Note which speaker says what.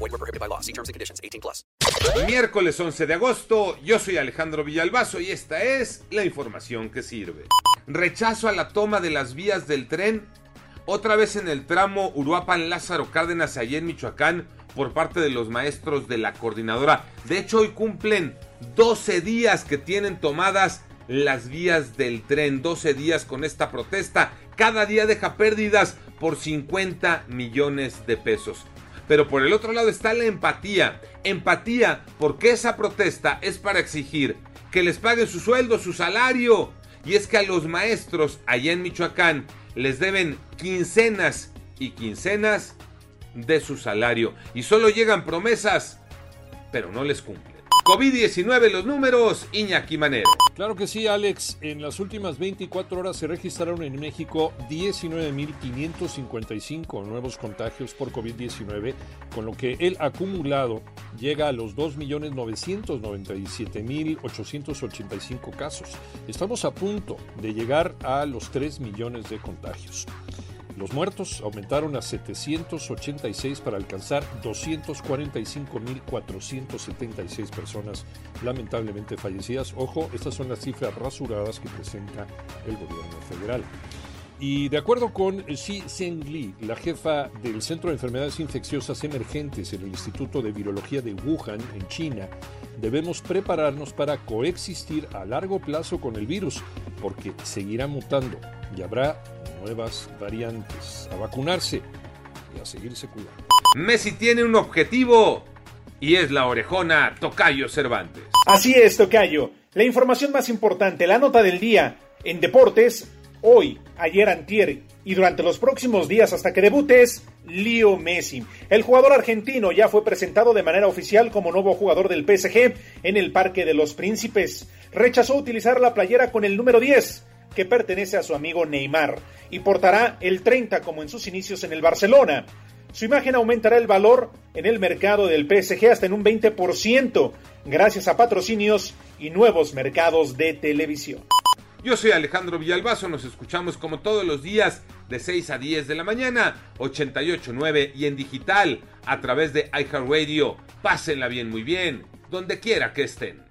Speaker 1: Were prohibited by law. See terms and conditions. 18 plus.
Speaker 2: Miércoles 11 de agosto, yo soy Alejandro Villalbazo y esta es la información que sirve. Rechazo a la toma de las vías del tren, otra vez en el tramo Uruapan-Lázaro Cárdenas, allá en Michoacán, por parte de los maestros de la coordinadora. De hecho, hoy cumplen 12 días que tienen tomadas las vías del tren. 12 días con esta protesta. Cada día deja pérdidas por 50 millones de pesos. Pero por el otro lado está la empatía. Empatía porque esa protesta es para exigir que les paguen su sueldo, su salario. Y es que a los maestros allá en Michoacán les deben quincenas y quincenas de su salario. Y solo llegan promesas, pero no les cumplen. COVID-19 los números, Iñaki Manero.
Speaker 3: Claro que sí, Alex. En las últimas 24 horas se registraron en México 19.555 nuevos contagios por COVID-19, con lo que el acumulado llega a los 2.997.885 casos. Estamos a punto de llegar a los 3 millones de contagios. Los muertos aumentaron a 786 para alcanzar 245.476 personas lamentablemente fallecidas. Ojo, estas son las cifras rasuradas que presenta el gobierno federal. Y de acuerdo con Xi Zhengli, la jefa del Centro de Enfermedades Infecciosas Emergentes en el Instituto de Virología de Wuhan, en China, debemos prepararnos para coexistir a largo plazo con el virus, porque seguirá mutando y habrá nuevas variantes. A vacunarse y a seguirse cuidando.
Speaker 2: Messi tiene un objetivo y es la orejona Tocayo Cervantes.
Speaker 4: Así es, Tocayo. La información más importante, la nota del día en deportes, hoy, ayer, antier y durante los próximos días hasta que debute es Leo Messi. El jugador argentino ya fue presentado de manera oficial como nuevo jugador del PSG en el Parque de los Príncipes. Rechazó utilizar la playera con el número 10 que pertenece a su amigo Neymar y portará el 30 como en sus inicios en el Barcelona. Su imagen aumentará el valor en el mercado del PSG hasta en un 20% gracias a patrocinios y nuevos mercados de televisión.
Speaker 2: Yo soy Alejandro Villalbazo, nos escuchamos como todos los días de 6 a 10 de la mañana, 88.9 y en digital a través de iHeartRadio. Pásenla bien, muy bien, donde quiera que estén.